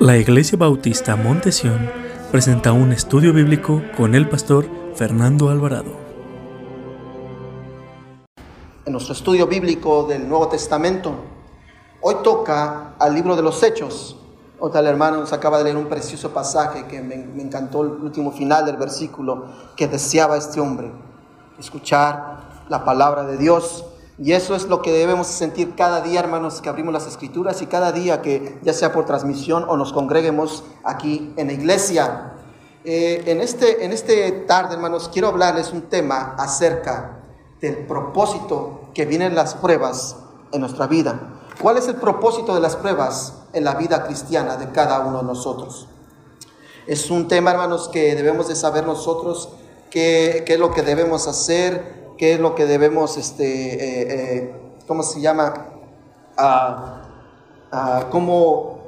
La Iglesia Bautista Montesión presenta un estudio bíblico con el pastor Fernando Alvarado. En nuestro estudio bíblico del Nuevo Testamento, hoy toca al libro de los Hechos. Otra el hermano nos acaba de leer un precioso pasaje que me, me encantó el último final del versículo que deseaba este hombre, escuchar la palabra de Dios y eso es lo que debemos sentir cada día, hermanos, que abrimos las escrituras y cada día que ya sea por transmisión o nos congreguemos aquí en la iglesia. Eh, en, este, en este tarde, hermanos, quiero hablarles un tema acerca del propósito que vienen las pruebas en nuestra vida. ¿Cuál es el propósito de las pruebas en la vida cristiana de cada uno de nosotros? Es un tema, hermanos, que debemos de saber nosotros qué, qué es lo que debemos hacer, qué es lo que debemos, este, eh, eh, ¿cómo se llama? A, cómo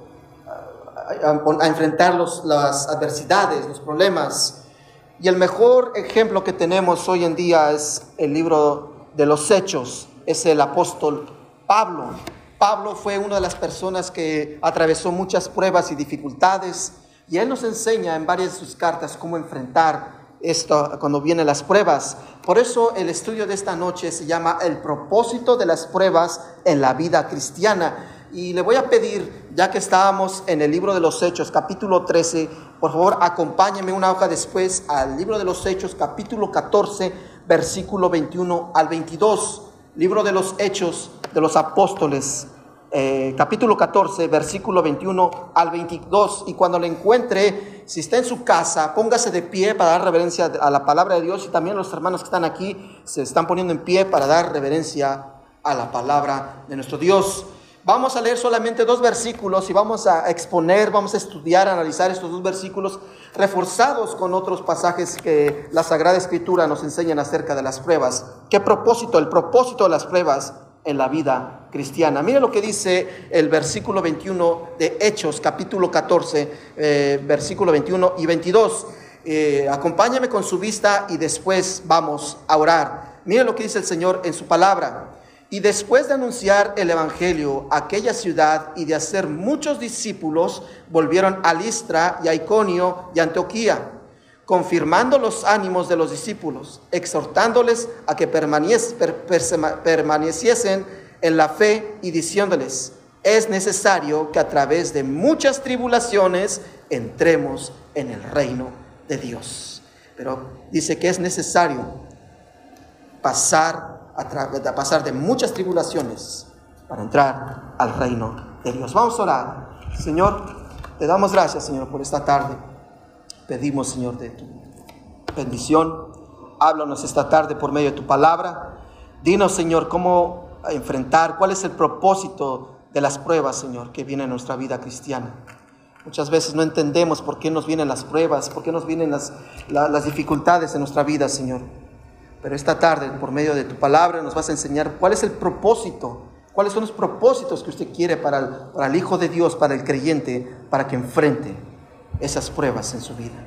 a, enfrentar las adversidades, los problemas. Y el mejor ejemplo que tenemos hoy en día es el libro de los Hechos, es el apóstol Pablo. Pablo fue una de las personas que atravesó muchas pruebas y dificultades y él nos enseña en varias de sus cartas cómo enfrentar esto cuando vienen las pruebas. Por eso el estudio de esta noche se llama El propósito de las pruebas en la vida cristiana. Y le voy a pedir, ya que estábamos en el libro de los Hechos, capítulo 13, por favor acompáñeme una hoja después al libro de los Hechos, capítulo 14, versículo 21 al 22. Libro de los Hechos de los Apóstoles, eh, capítulo 14, versículo 21 al 22. Y cuando lo encuentre, si está en su casa, póngase de pie para dar reverencia a la palabra de Dios. Y también los hermanos que están aquí se están poniendo en pie para dar reverencia a la palabra de nuestro Dios. Vamos a leer solamente dos versículos y vamos a exponer, vamos a estudiar, analizar estos dos versículos reforzados con otros pasajes que la Sagrada Escritura nos enseñan acerca de las pruebas. ¿Qué propósito? El propósito de las pruebas en la vida cristiana. Mire lo que dice el versículo 21 de Hechos, capítulo 14, eh, versículo 21 y 22. Eh, acompáñame con su vista y después vamos a orar. Mire lo que dice el Señor en su palabra. Y después de anunciar el Evangelio a aquella ciudad y de hacer muchos discípulos, volvieron a Listra y a Iconio y a Antioquía confirmando los ánimos de los discípulos, exhortándoles a que permaneciesen en la fe y diciéndoles, es necesario que a través de muchas tribulaciones entremos en el reino de Dios. Pero dice que es necesario pasar, a pasar de muchas tribulaciones para entrar al reino de Dios. Vamos a orar. Señor, te damos gracias, Señor, por esta tarde. Pedimos, Señor, de tu bendición. Háblanos esta tarde por medio de tu palabra. Dinos, Señor, cómo enfrentar, cuál es el propósito de las pruebas, Señor, que vienen en nuestra vida cristiana. Muchas veces no entendemos por qué nos vienen las pruebas, por qué nos vienen las, las dificultades en nuestra vida, Señor. Pero esta tarde, por medio de tu palabra, nos vas a enseñar cuál es el propósito, cuáles son los propósitos que usted quiere para el Hijo de Dios, para el creyente, para que enfrente esas pruebas en su vida.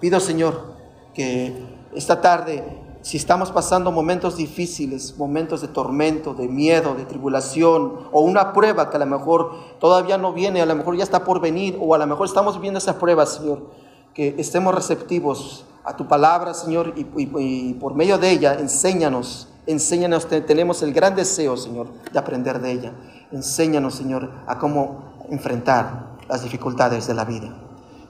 pido, Señor, que esta tarde, si estamos pasando momentos difíciles, momentos de tormento, de miedo, de tribulación, o una prueba que a lo mejor todavía no viene, a lo mejor ya está por venir, o a lo mejor estamos viviendo esa prueba, Señor, que estemos receptivos a tu palabra, Señor, y, y por medio de ella, enséñanos, enséñanos, tenemos el gran deseo, Señor, de aprender de ella. Enséñanos, Señor, a cómo enfrentar las dificultades de la vida.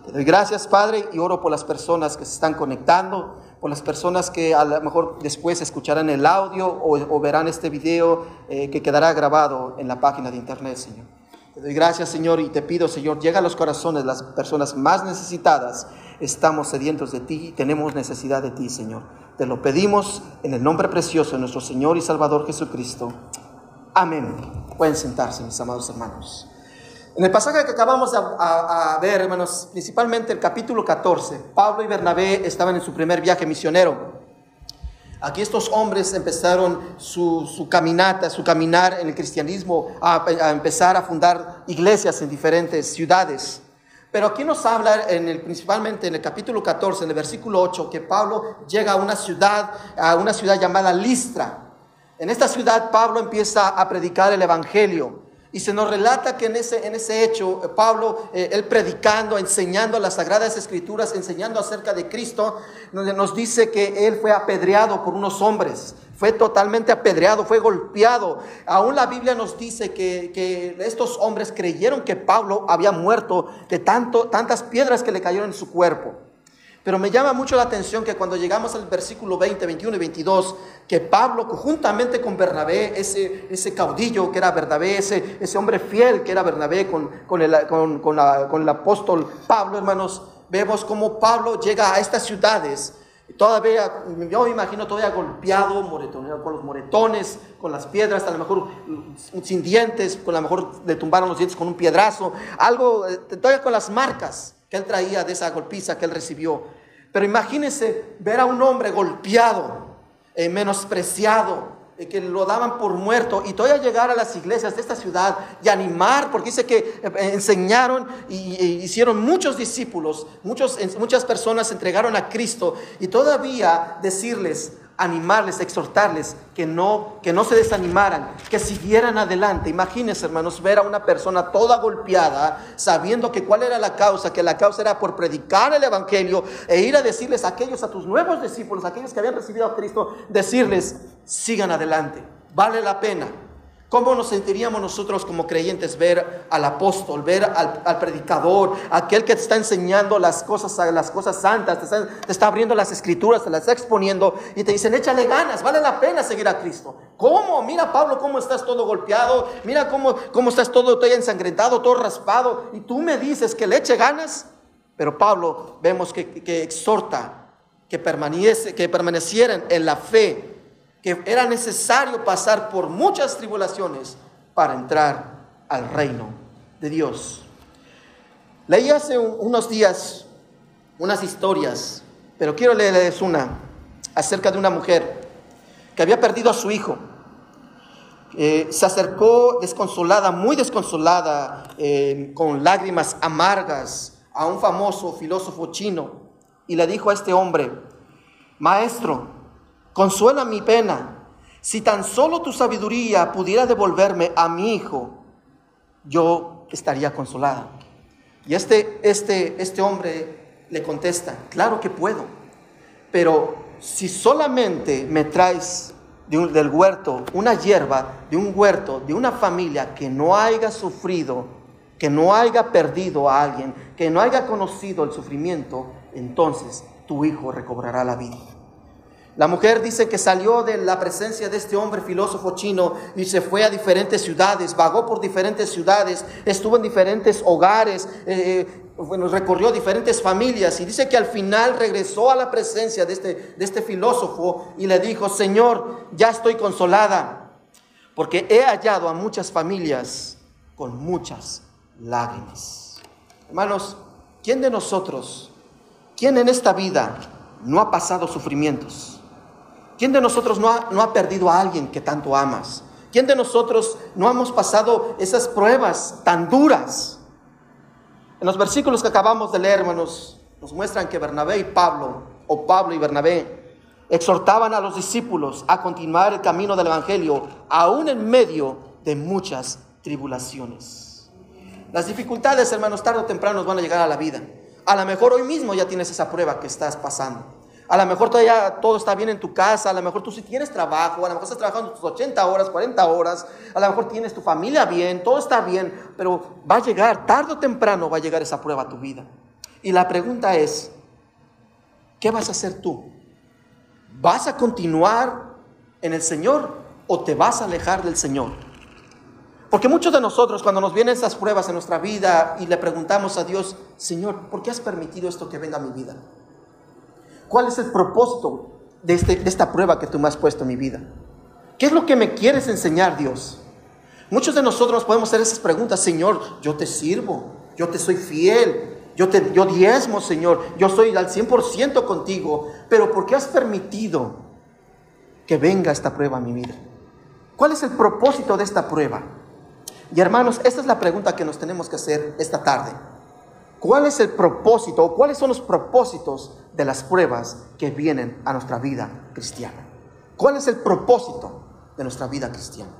Te doy gracias, Padre, y oro por las personas que se están conectando, por las personas que a lo mejor después escucharán el audio o, verán este video eh, que quedará grabado en la página de internet, Señor. Te doy gracias, Señor, y te pido, Señor, llega a los corazones las personas más necesitadas. Estamos sedientos de ti y tenemos necesidad de ti, Señor. Te lo pedimos en el nombre precioso de nuestro Señor y Salvador Jesucristo. Amén. Pueden sentarse, mis amados hermanos. En el pasaje que acabamos de ver, hermanos, principalmente el capítulo 14, Pablo y Bernabé estaban en su primer viaje misionero. Aquí estos hombres empezaron su, caminata, su caminar en el cristianismo, a, empezar a fundar iglesias en diferentes ciudades. Pero aquí nos habla principalmente en el capítulo 14, en el versículo 8, que Pablo llega a una ciudad, a una ciudad llamada Listra. En esta ciudad Pablo empieza a predicar el Evangelio. Y se nos relata que en ese, en ese hecho, eh, Pablo, eh, él predicando, enseñando las sagradas escrituras, enseñando acerca de Cristo, nos dice que él fue apedreado por unos hombres, fue totalmente apedreado, fue golpeado. Aún la Biblia nos dice que, que estos hombres creyeron que Pablo había muerto de tanto, tantas piedras que le cayeron en su cuerpo. Pero me llama mucho la atención que cuando llegamos al versículo 20, 21 y 22, que Pablo, juntamente con Bernabé, ese, ese caudillo que era Bernabé, ese, ese hombre fiel que era Bernabé con, con, el, con, con, con el apóstol Pablo, hermanos, vemos cómo Pablo llega a estas ciudades todavía, yo me imagino todavía golpeado, con los moretones, con las piedras, a lo mejor sin dientes, con a lo mejor le tumbaron los dientes con un piedrazo, algo, eh, todavía con las marcas que él traía de esa golpiza que él recibió. Pero imagínense ver a un hombre golpeado, eh, menospreciado, eh, que lo daban por muerto, y todavía llegar a las iglesias de esta ciudad y animar, porque dice que eh, enseñaron y, hicieron muchos discípulos, muchos, muchas personas entregaron a Cristo, y todavía decirles, animarles, exhortarles que no, que no se desanimaran, que siguieran adelante. Imagínense, hermanos, ver a una persona toda golpeada, sabiendo que cuál era la causa, que la causa era por predicar el Evangelio e ir a decirles a aquellos, a tus nuevos discípulos, a aquellos que habían recibido a Cristo, decirles, sigan adelante, vale la pena. ¿Cómo nos sentiríamos nosotros como creyentes ver al apóstol, ver al, predicador, aquel que te está enseñando las cosas, las cosas santas, te está, abriendo las escrituras, te las está exponiendo y te dicen, échale ganas, vale la pena seguir a Cristo? ¿Cómo? Mira Pablo, cómo estás todo golpeado, mira cómo, cómo estás todo, todo ensangrentado, todo raspado y tú me dices que le eche ganas. Pero Pablo vemos que, que exhorta que, permanece, que permanecieran en la fe que era necesario pasar por muchas tribulaciones para entrar al reino de Dios. Leí hace unos días unas historias, pero quiero leerles una acerca de una mujer que había perdido a su hijo. Eh, se acercó desconsolada, muy desconsolada, eh, con lágrimas amargas a un famoso filósofo chino y le dijo a este hombre, maestro, Consuela mi pena. Si tan solo tu sabiduría pudiera devolverme a mi hijo, yo estaría consolada. Y este, este, este hombre le contesta, claro que puedo, pero si solamente me traes del huerto una hierba, de un huerto, de una familia que no haya sufrido, que no haya perdido a alguien, que no haya conocido el sufrimiento, entonces tu hijo recobrará la vida. La mujer dice que salió de la presencia de este hombre filósofo chino y se fue a diferentes ciudades, vagó por diferentes ciudades, estuvo en diferentes hogares, eh, eh, bueno, recorrió diferentes familias y dice que al final regresó a la presencia de este, de este filósofo y le dijo, Señor, ya estoy consolada, porque he hallado a muchas familias con muchas lágrimas. Hermanos, ¿quién de nosotros, quién en esta vida no ha pasado sufrimientos? ¿Quién de nosotros no ha, perdido a alguien que tanto amas? ¿Quién de nosotros no hemos pasado esas pruebas tan duras? En los versículos que acabamos de leer, hermanos, nos muestran que Bernabé y Pablo, o Pablo y Bernabé, exhortaban a los discípulos a continuar el camino del Evangelio, aún en medio de muchas tribulaciones. Las dificultades, hermanos, tarde o temprano nos van a llegar a la vida. A lo mejor hoy mismo ya tienes esa prueba que estás pasando. A lo mejor todavía todo está bien en tu casa, a lo mejor tú sí tienes trabajo, a lo mejor estás trabajando tus 80 horas, 40 horas, a lo mejor tienes tu familia bien, todo está bien, pero va a llegar, tarde o temprano va a llegar esa prueba a tu vida. Y la pregunta es, ¿qué vas a hacer tú? ¿Vas a continuar en el Señor o te vas a alejar del Señor? Porque muchos de nosotros cuando nos vienen esas pruebas en nuestra vida y le preguntamos a Dios, Señor, ¿por qué has permitido esto que venga a mi vida? ¿Cuál es el propósito este, de, esta prueba que tú me has puesto en mi vida? ¿Qué es lo que me quieres enseñar, Dios? Muchos de nosotros podemos hacer esas preguntas, Señor, yo te sirvo, yo te soy fiel, yo, te, yo diezmo, Señor, yo soy al 100% contigo, pero ¿por qué has permitido que venga esta prueba a mi vida? ¿Cuál es el propósito de esta prueba? Y hermanos, esta es la pregunta que nos tenemos que hacer esta tarde. ¿Cuál es el propósito o cuáles son los propósitos de las pruebas que vienen a nuestra vida cristiana? ¿Cuál es el propósito de nuestra vida cristiana?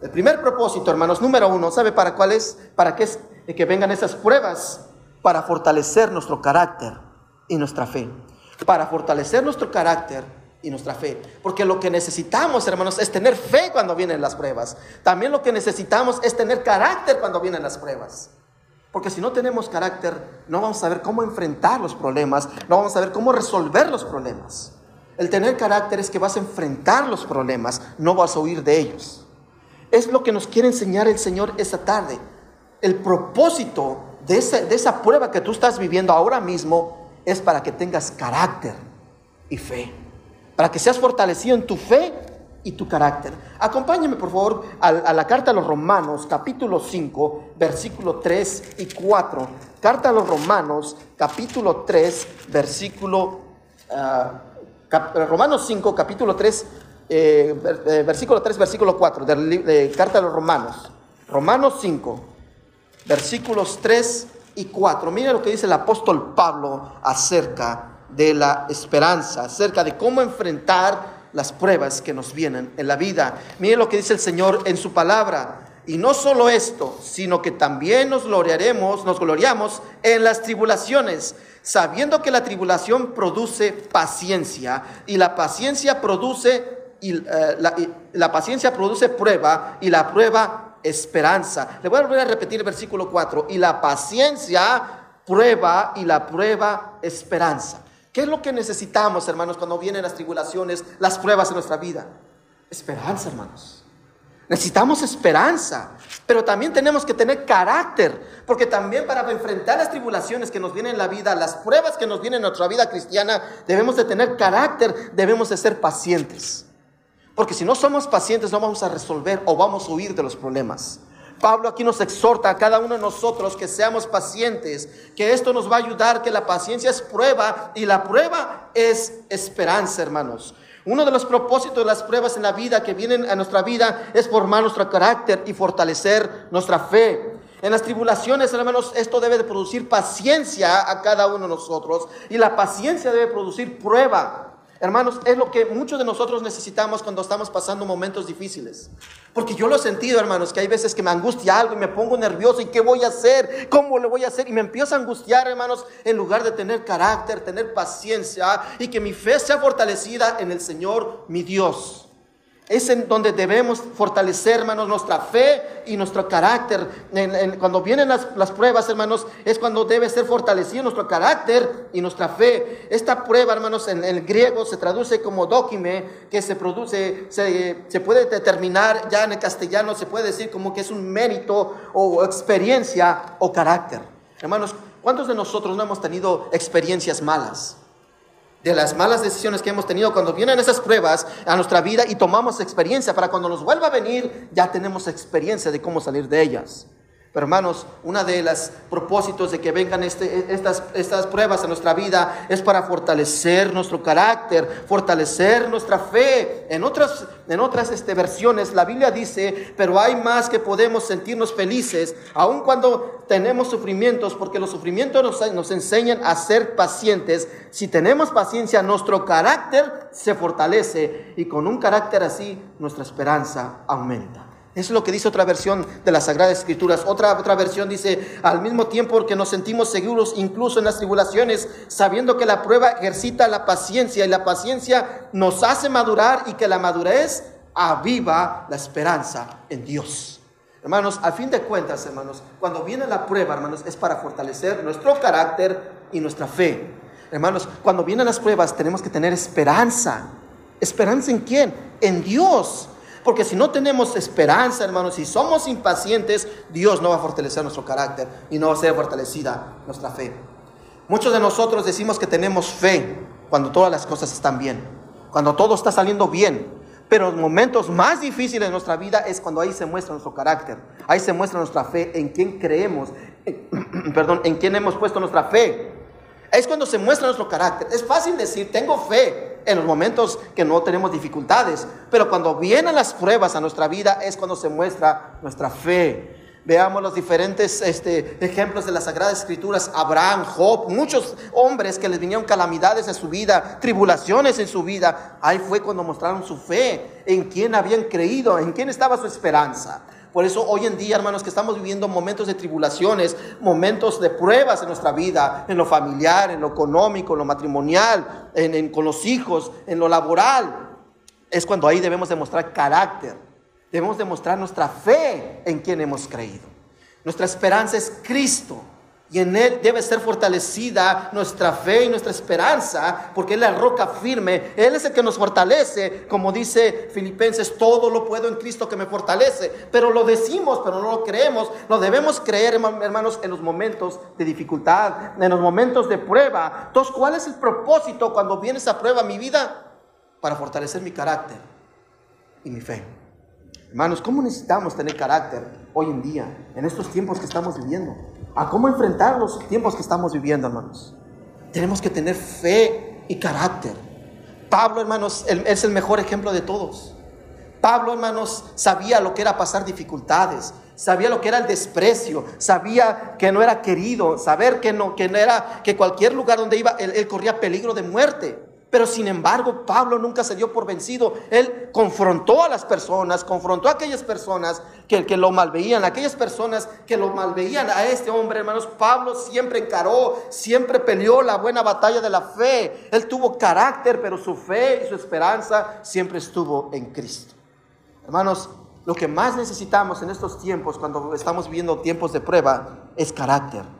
El primer propósito, hermanos, número uno, ¿sabe para cuál es? ¿Para qué es que vengan esas pruebas? Para fortalecer nuestro carácter y nuestra fe. Para fortalecer nuestro carácter y nuestra fe. Porque lo que necesitamos, hermanos, es tener fe cuando vienen las pruebas. También lo que necesitamos es tener carácter cuando vienen las pruebas. Porque si no tenemos carácter, no vamos a saber cómo enfrentar los problemas, no vamos a saber cómo resolver los problemas. El tener carácter es que vas a enfrentar los problemas, no vas a huir de ellos. Es lo que nos quiere enseñar el Señor esta tarde. El propósito de esa, de esa prueba que tú estás viviendo ahora mismo es para que tengas carácter y fe. Para que seas fortalecido en tu fe y tu carácter. Acompáñame por favor a, la carta a los Romanos, capítulo 5, versículo 3 y 4. Carta a los Romanos, capítulo 3, versículo... Uh, Romanos 5, capítulo 3, eh, eh, versículo 3, versículo 4, de, carta a los Romanos. Romanos 5, versículos 3 y 4. Mira lo que dice el apóstol Pablo acerca de la esperanza, acerca de cómo enfrentar las pruebas que nos vienen en la vida. Mire lo que dice el Señor en su palabra. Y no solo esto, sino que también nos gloriaremos, nos gloriamos en las tribulaciones, sabiendo que la tribulación produce paciencia y la paciencia produce eh, la, la paciencia produce prueba y la prueba esperanza. Le voy a volver a repetir el versículo 4. Y la paciencia prueba y la prueba esperanza. ¿Qué es lo que necesitamos, hermanos, cuando vienen las tribulaciones, las pruebas en nuestra vida? Esperanza, hermanos. Necesitamos esperanza, pero también tenemos que tener carácter, porque también para enfrentar las tribulaciones que nos vienen en la vida, las pruebas que nos vienen en nuestra vida cristiana, debemos de tener carácter, debemos de ser pacientes. Porque si no somos pacientes no vamos a resolver o vamos a huir de los problemas. Pablo aquí nos exhorta a cada uno de nosotros que seamos pacientes, que esto nos va a ayudar, que la paciencia es prueba y la prueba es esperanza, hermanos. Uno de los propósitos de las pruebas en la vida que vienen a nuestra vida es formar nuestro carácter y fortalecer nuestra fe. En las tribulaciones, hermanos, esto debe de producir paciencia a cada uno de nosotros y la paciencia debe producir prueba. Hermanos, es lo que muchos de nosotros necesitamos cuando estamos pasando momentos difíciles. Porque yo lo he sentido, hermanos, que hay veces que me angustia algo y me pongo nervioso y qué voy a hacer, cómo le voy a hacer y me empiezo a angustiar, hermanos, en lugar de tener carácter, tener paciencia y que mi fe sea fortalecida en el Señor, mi Dios. Es en donde debemos fortalecer, hermanos, nuestra fe y nuestro carácter. cuando vienen las, pruebas, hermanos, es cuando debe ser fortalecido nuestro carácter y nuestra fe. Esta prueba, hermanos, en, el griego se traduce como dokime, que se produce, se, se, puede determinar, ya en el castellano se puede decir como que es un mérito o experiencia o carácter. Hermanos, ¿cuántos de nosotros no hemos tenido experiencias malas? De las malas decisiones que hemos tenido cuando vienen esas pruebas a nuestra vida y tomamos experiencia para cuando nos vuelva a venir, ya tenemos experiencia de cómo salir de ellas. Hermanos, una de las propósitos de que vengan este, estas, estas pruebas a nuestra vida es para fortalecer nuestro carácter, fortalecer nuestra fe. En otras, este, versiones la Biblia dice, pero hay más que podemos sentirnos felices, aun cuando tenemos sufrimientos, porque los sufrimientos nos enseñan a ser pacientes. Si tenemos paciencia, nuestro carácter se fortalece y con un carácter así, nuestra esperanza aumenta. Es lo que dice otra versión de las Sagradas Escrituras. Otra, otra versión dice, al mismo tiempo que nos sentimos seguros incluso en las tribulaciones, sabiendo que la prueba ejercita la paciencia y la paciencia nos hace madurar y que la madurez aviva la esperanza en Dios. Hermanos, a fin de cuentas, hermanos, cuando viene la prueba, hermanos, es para fortalecer nuestro carácter y nuestra fe. Hermanos, cuando vienen las pruebas tenemos que tener esperanza. ¿Esperanza en quién? En Dios. Porque si no tenemos esperanza, hermanos, si somos impacientes, Dios no va a fortalecer nuestro carácter y no va a ser fortalecida nuestra fe. Muchos de nosotros decimos que tenemos fe cuando todas las cosas están bien, cuando todo está saliendo bien. Pero los momentos más difíciles de nuestra vida es cuando ahí se muestra nuestro carácter, ahí se muestra nuestra fe, en quién creemos, perdón, en quién hemos puesto nuestra fe. Es cuando se muestra nuestro carácter. Es fácil decir, tengo fe, en los momentos que no tenemos dificultades, pero cuando vienen las pruebas a nuestra vida es cuando se muestra nuestra fe. Veamos los diferentes este, ejemplos de las Sagradas Escrituras. Abraham, Job, muchos hombres que les vinieron calamidades en su vida, tribulaciones en su vida. Ahí fue cuando mostraron su fe, en quién habían creído, en quién estaba su esperanza. Por eso hoy en día, hermanos, que estamos viviendo momentos de tribulaciones, momentos de pruebas en nuestra vida, en lo familiar, en lo económico, en lo matrimonial, con los hijos, en lo laboral, es cuando ahí debemos demostrar carácter Debemos demostrar nuestra fe en quien hemos creído. Nuestra esperanza es Cristo. Y en Él debe ser fortalecida nuestra fe y nuestra esperanza, porque Él es la roca firme. Él es el que nos fortalece. Como dice Filipenses, todo lo puedo en Cristo que me fortalece. Pero lo decimos, pero no lo creemos. Lo debemos creer, hermanos, en los momentos de dificultad, en los momentos de prueba. Entonces, ¿cuál es el propósito cuando viene esa prueba a mi vida? Para fortalecer mi carácter y mi fe. Hermanos, ¿cómo necesitamos tener carácter hoy en día, en estos tiempos que estamos viviendo? ¿A cómo enfrentar los tiempos que estamos viviendo, hermanos? Tenemos que tener fe y carácter. Pablo, hermanos, es el mejor ejemplo de todos. Pablo, hermanos, sabía lo que era pasar dificultades, sabía lo que era el desprecio, sabía que no era querido, saber que no, que no era, que cualquier lugar donde iba, él corría peligro de muerte. Pero sin embargo, Pablo nunca se dio por vencido. Él confrontó a las personas, confrontó a aquellas personas que, lo malveían, aquellas personas que lo malveían a este hombre, hermanos. Pablo siempre encaró, siempre peleó la buena batalla de la fe. Él tuvo carácter, pero su fe y su esperanza siempre estuvo en Cristo. Hermanos, lo que más necesitamos en estos tiempos, cuando estamos viviendo tiempos de prueba, es carácter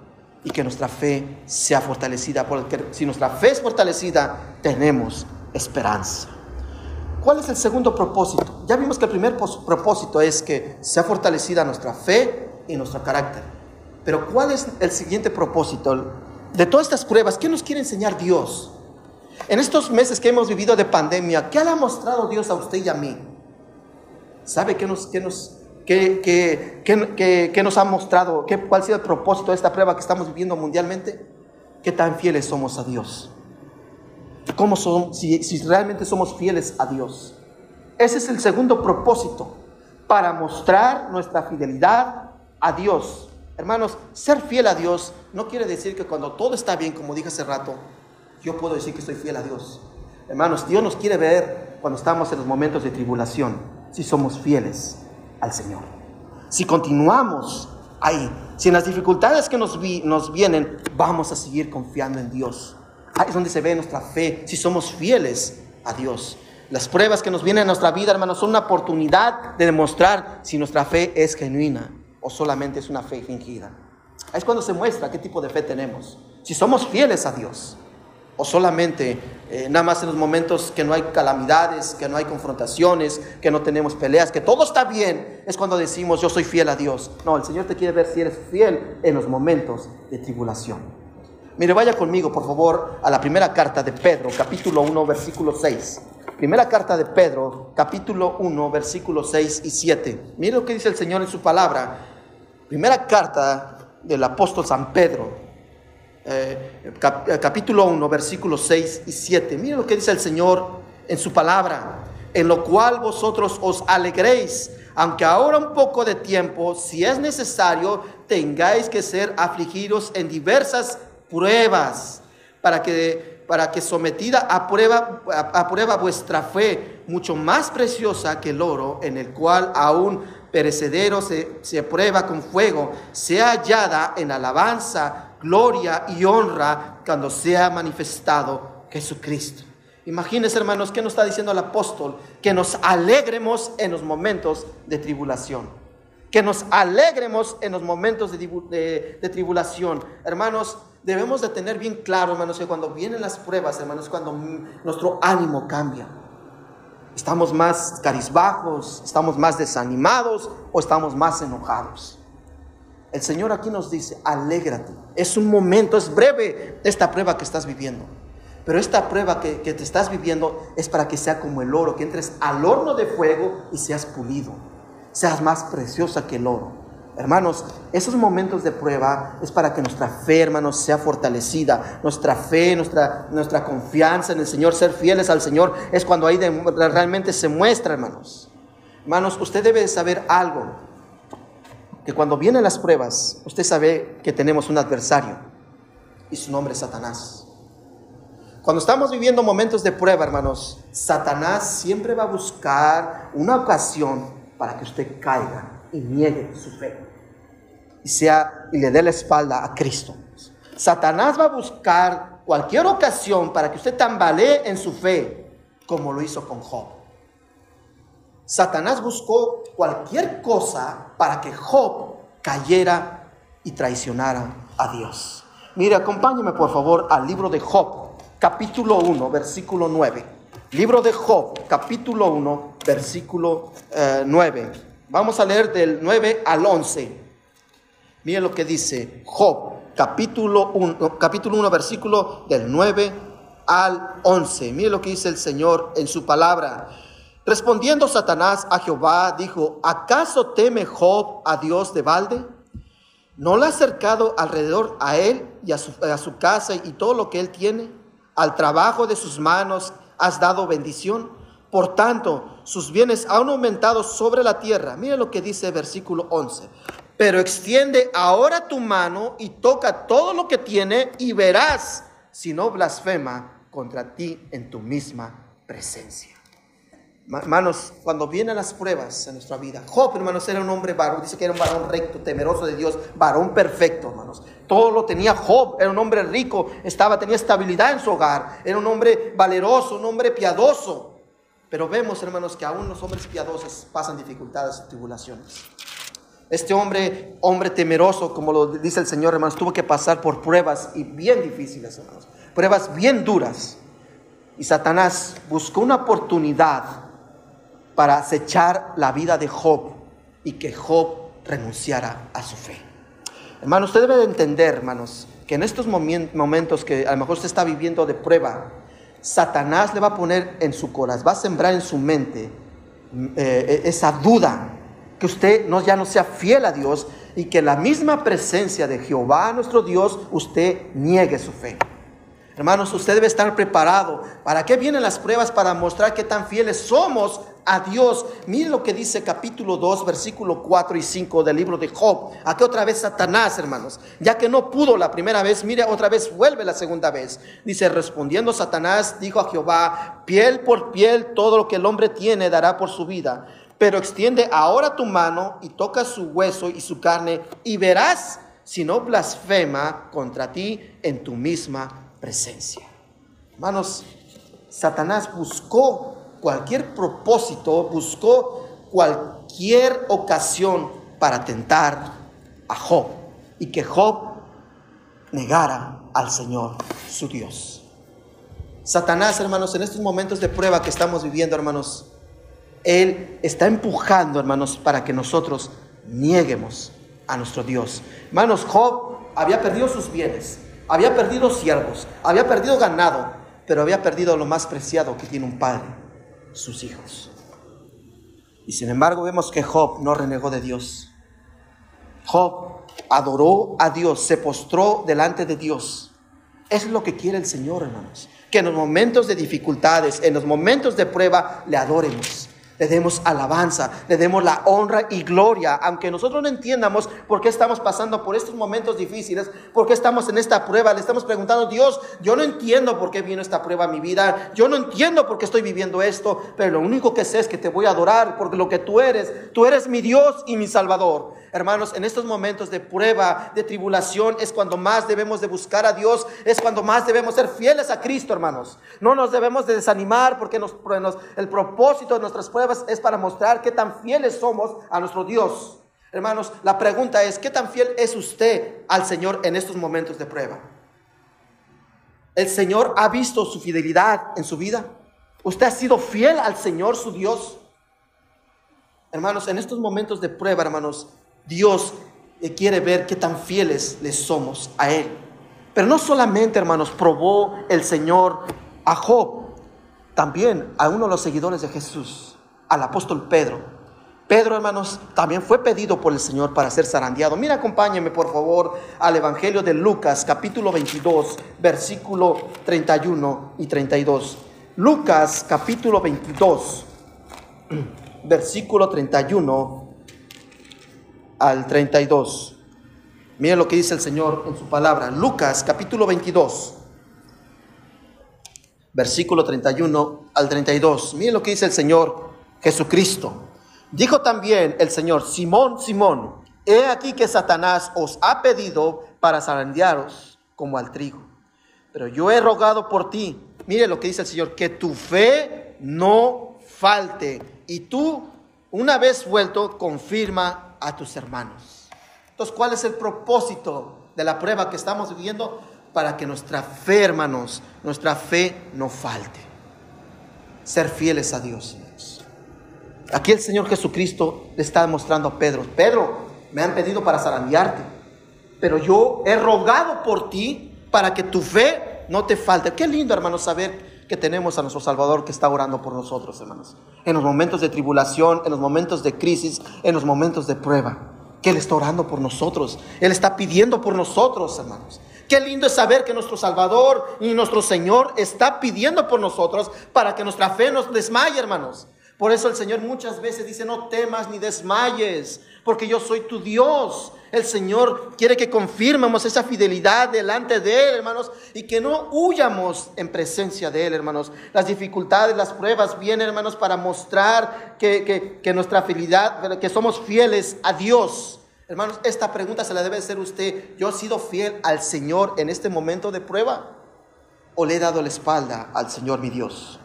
y que nuestra fe sea fortalecida, porque si nuestra fe es fortalecida, tenemos esperanza. ¿Cuál es el segundo propósito? Ya vimos que el primer propósito es que sea fortalecida nuestra fe y nuestro carácter. Pero ¿cuál es el siguiente propósito? De todas estas pruebas, ¿qué nos quiere enseñar Dios? En estos meses que hemos vivido de pandemia, ¿qué le ha mostrado Dios a usted y a mí? ¿Sabe qué nos, qué nos, ¿Qué, nos ha mostrado? ¿Qué, ¿Cuál ha sido el propósito de esta prueba que estamos viviendo mundialmente? ¿Qué tan fieles somos a Dios? ¿Cómo son, si, realmente somos fieles a Dios? Ese es el segundo propósito, para mostrar nuestra fidelidad a Dios. Hermanos, ser fiel a Dios no quiere decir que cuando todo está bien, como dije hace rato, yo puedo decir que estoy fiel a Dios. Hermanos, Dios nos quiere ver cuando estamos en los momentos de tribulación, si somos fieles al Señor. Si continuamos ahí, si en las dificultades que nos, nos vienen, vamos a seguir confiando en Dios. Ahí es donde se ve nuestra fe, si somos fieles a Dios. Las pruebas que nos vienen en nuestra vida, hermanos, son una oportunidad de demostrar si nuestra fe es genuina o solamente es una fe fingida. Ahí es cuando se muestra qué tipo de fe tenemos. Si somos fieles a Dios o solamente eh, nada más en los momentos que no hay calamidades, que no hay confrontaciones, que no tenemos peleas, que todo está bien, es cuando decimos yo soy fiel a Dios. No, el Señor te quiere ver si eres fiel en los momentos de tribulación. Mire, vaya conmigo, por favor, a la primera carta de Pedro, capítulo 1, versículo 6. Primera carta de Pedro, capítulo 1, versículos 6 y 7. Mire lo que dice el Señor en su palabra. Primera carta del apóstol San Pedro, eh, eh, capítulo 1, versículos 6 y 7. Miren lo que dice el Señor en su palabra, en lo cual vosotros os alegréis, aunque ahora un poco de tiempo, si es necesario, tengáis que ser afligidos en diversas pruebas, para que, para que sometida a prueba, a, prueba vuestra fe, mucho más preciosa que el oro, en el cual aún perecedero se, se prueba con fuego, sea hallada en alabanza, gloria y honra cuando sea manifestado Jesucristo. Imagínense, hermanos, ¿qué nos está diciendo el apóstol? Que nos alegremos en los momentos de tribulación. Que nos alegremos en los momentos de, tribulación. Hermanos, debemos de tener bien claro, hermanos, que cuando vienen las pruebas, hermanos, cuando nuestro ánimo cambia. Estamos más carizbajos, estamos más desanimados o estamos más enojados. El Señor aquí nos dice, alégrate. Es un momento, es breve esta prueba que estás viviendo. Pero esta prueba que, te estás viviendo es para que sea como el oro, que entres al horno de fuego y seas pulido. Seas más preciosa que el oro. Hermanos, esos momentos de prueba es para que nuestra fe, hermanos, sea fortalecida. Nuestra fe, nuestra, nuestra confianza en el Señor, ser fieles al Señor, es cuando ahí realmente se muestra, hermanos. Hermanos, usted debe saber algo que cuando vienen las pruebas, usted sabe que tenemos un adversario y su nombre es Satanás. Cuando estamos viviendo momentos de prueba, hermanos, Satanás siempre va a buscar una ocasión para que usted caiga y niegue su fe y sea y le dé la espalda a Cristo. Satanás va a buscar cualquier ocasión para que usted tambalee en su fe, como lo hizo con Job. Satanás buscó cualquier cosa para que Job cayera y traicionara a Dios. Mire, acompáñeme por favor al libro de Job, capítulo 1, versículo 9. Libro de Job, capítulo 1, versículo 9. Eh, Vamos a leer del 9 al 11. Mire lo que dice Job, capítulo 1, capítulo 1, versículo del 9 al 11. Mire lo que dice el Señor en su palabra. Respondiendo Satanás a Jehová, dijo, ¿acaso teme Job a Dios de balde? ¿No le ha acercado alrededor a él y a su, casa y todo lo que él tiene? Al trabajo de sus manos has dado bendición. Por tanto, sus bienes han aumentado sobre la tierra. Mire lo que dice el versículo 11. Pero extiende ahora tu mano y toca todo lo que tiene y verás si no blasfema contra ti en tu misma presencia. Hermanos, cuando vienen las pruebas en nuestra vida, Job, hermanos, era un hombre varón, dice que era un varón recto, temeroso de Dios, varón perfecto, hermanos. Todo lo tenía Job, era un hombre rico, estaba, tenía estabilidad en su hogar, era un hombre valeroso, un hombre piadoso. Pero vemos, hermanos, que aún los hombres piadosos pasan dificultades y tribulaciones. Este hombre, hombre temeroso, como lo dice el Señor, hermanos, tuvo que pasar por pruebas y bien difíciles, hermanos, pruebas bien duras. Y Satanás buscó una oportunidad para acechar la vida de Job y que Job renunciara a su fe. Hermano, usted debe de entender, hermanos, que en estos momentos que a lo mejor usted está viviendo de prueba, Satanás le va a poner en su corazón, va a sembrar en su mente eh, esa duda, que usted ya no sea fiel a Dios y que la misma presencia de Jehová, nuestro Dios, usted niegue su fe. Hermanos, usted debe estar preparado. ¿Para qué vienen las pruebas? Para mostrar qué tan fieles somos a Dios. Mire lo que dice capítulo 2, versículo 4 y 5 del libro de Job. Aquí otra vez Satanás, hermanos. Ya que no pudo la primera vez, mire otra vez vuelve la segunda vez. Dice, respondiendo Satanás, dijo a Jehová, piel por piel, todo lo que el hombre tiene dará por su vida. Pero extiende ahora tu mano y toca su hueso y su carne y verás si no blasfema contra ti en tu misma presencia. Hermanos, Satanás buscó cualquier propósito, buscó cualquier ocasión para tentar a Job y que Job negara al Señor, su Dios. Satanás, hermanos, en estos momentos de prueba que estamos viviendo, hermanos, Él está empujando, hermanos, para que nosotros nieguemos a nuestro Dios. Hermanos, Job había perdido sus bienes, había perdido siervos, había perdido ganado, pero había perdido lo más preciado que tiene un padre, sus hijos. Y sin embargo vemos que Job no renegó de Dios. Job adoró a Dios, se postró delante de Dios. Es lo que quiere el Señor, hermanos. Que en los momentos de dificultades, en los momentos de prueba, le adoremos le demos alabanza, le demos la honra y gloria, aunque nosotros no entiendamos por qué estamos pasando por estos momentos difíciles, por qué estamos en esta prueba, le estamos preguntando, Dios, yo no entiendo por qué vino esta prueba a mi vida, yo no entiendo por qué estoy viviendo esto, pero lo único que sé es que te voy a adorar porque lo que tú eres, tú eres mi Dios y mi Salvador. Hermanos, en estos momentos de prueba, de tribulación, es cuando más debemos de buscar a Dios, es cuando más debemos ser fieles a Cristo, hermanos. No nos debemos de desanimar porque nos, el propósito de nuestras pruebas es para mostrar qué tan fieles somos a nuestro Dios. Hermanos, la pregunta es, ¿qué tan fiel es usted al Señor en estos momentos de prueba? ¿El Señor ha visto su fidelidad en su vida? ¿Usted ha sido fiel al Señor, su Dios? Hermanos, en estos momentos de prueba, hermanos, Dios eh, quiere ver qué tan fieles le somos a Él. Pero no solamente, hermanos, probó el Señor a Job, también a uno de los seguidores de Jesús, al apóstol Pedro. Pedro, hermanos, también fue pedido por el Señor para ser zarandeado. Mira, acompáñeme, por favor, al Evangelio de Lucas, capítulo 22, versículo 31 y 32. Lucas, capítulo 22, versículo 31 al 32. Miren lo que dice el Señor en su palabra. Lucas capítulo 22, versículo 31 al 32. Miren lo que dice el Señor Jesucristo. Dijo también el Señor, Simón, Simón, he aquí que Satanás os ha pedido para zarandearos como al trigo. Pero yo he rogado por ti, mire lo que dice el Señor, que tu fe no falte. Y tú, una vez vuelto, confirma a tus hermanos. Entonces, ¿cuál es el propósito de la prueba que estamos viviendo? Para que nuestra fe, hermanos, nuestra fe no falte. Ser fieles a Dios. Aquí el Señor Jesucristo le está demostrando a Pedro, Pedro, me han pedido para zarandearte, pero yo he rogado por ti para que tu fe no te falte. Qué lindo, hermanos, saber que tenemos a nuestro Salvador que está orando por nosotros, hermanos. En los momentos de tribulación, en los momentos de crisis, en los momentos de prueba. Que Él está orando por nosotros. Él está pidiendo por nosotros, hermanos. Qué lindo es saber que nuestro Salvador y nuestro Señor está pidiendo por nosotros para que nuestra fe nos desmaye, hermanos. Por eso el Señor muchas veces dice, no temas ni desmayes, porque yo soy tu Dios. El Señor quiere que confirmemos esa fidelidad delante de Él, hermanos, y que no huyamos en presencia de Él, hermanos. Las dificultades, las pruebas vienen, hermanos, para mostrar que, nuestra fidelidad, que somos fieles a Dios. Hermanos, esta pregunta se la debe hacer usted. ¿Yo he sido fiel al Señor en este momento de prueba? ¿O le he dado la espalda al Señor mi Dios?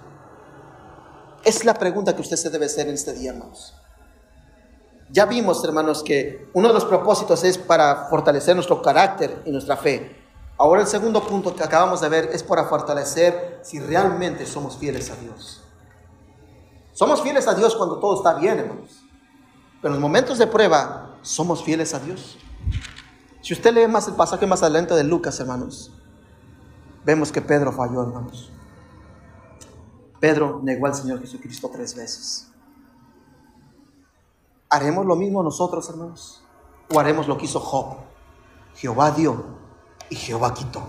Es la pregunta que usted se debe hacer en este día, hermanos. Ya vimos, hermanos, que uno de los propósitos es para fortalecer nuestro carácter y nuestra fe. Ahora el segundo punto que acabamos de ver es para fortalecer si realmente somos fieles a Dios. Somos fieles a Dios cuando todo está bien, hermanos. Pero en los momentos de prueba, somos fieles a Dios. Si usted lee más el pasaje más adelante de Lucas, hermanos, vemos que Pedro falló, hermanos. Pedro negó al Señor Jesucristo tres veces. ¿Haremos lo mismo nosotros, hermanos? ¿O haremos lo que hizo Job? Jehová dio y Jehová quitó.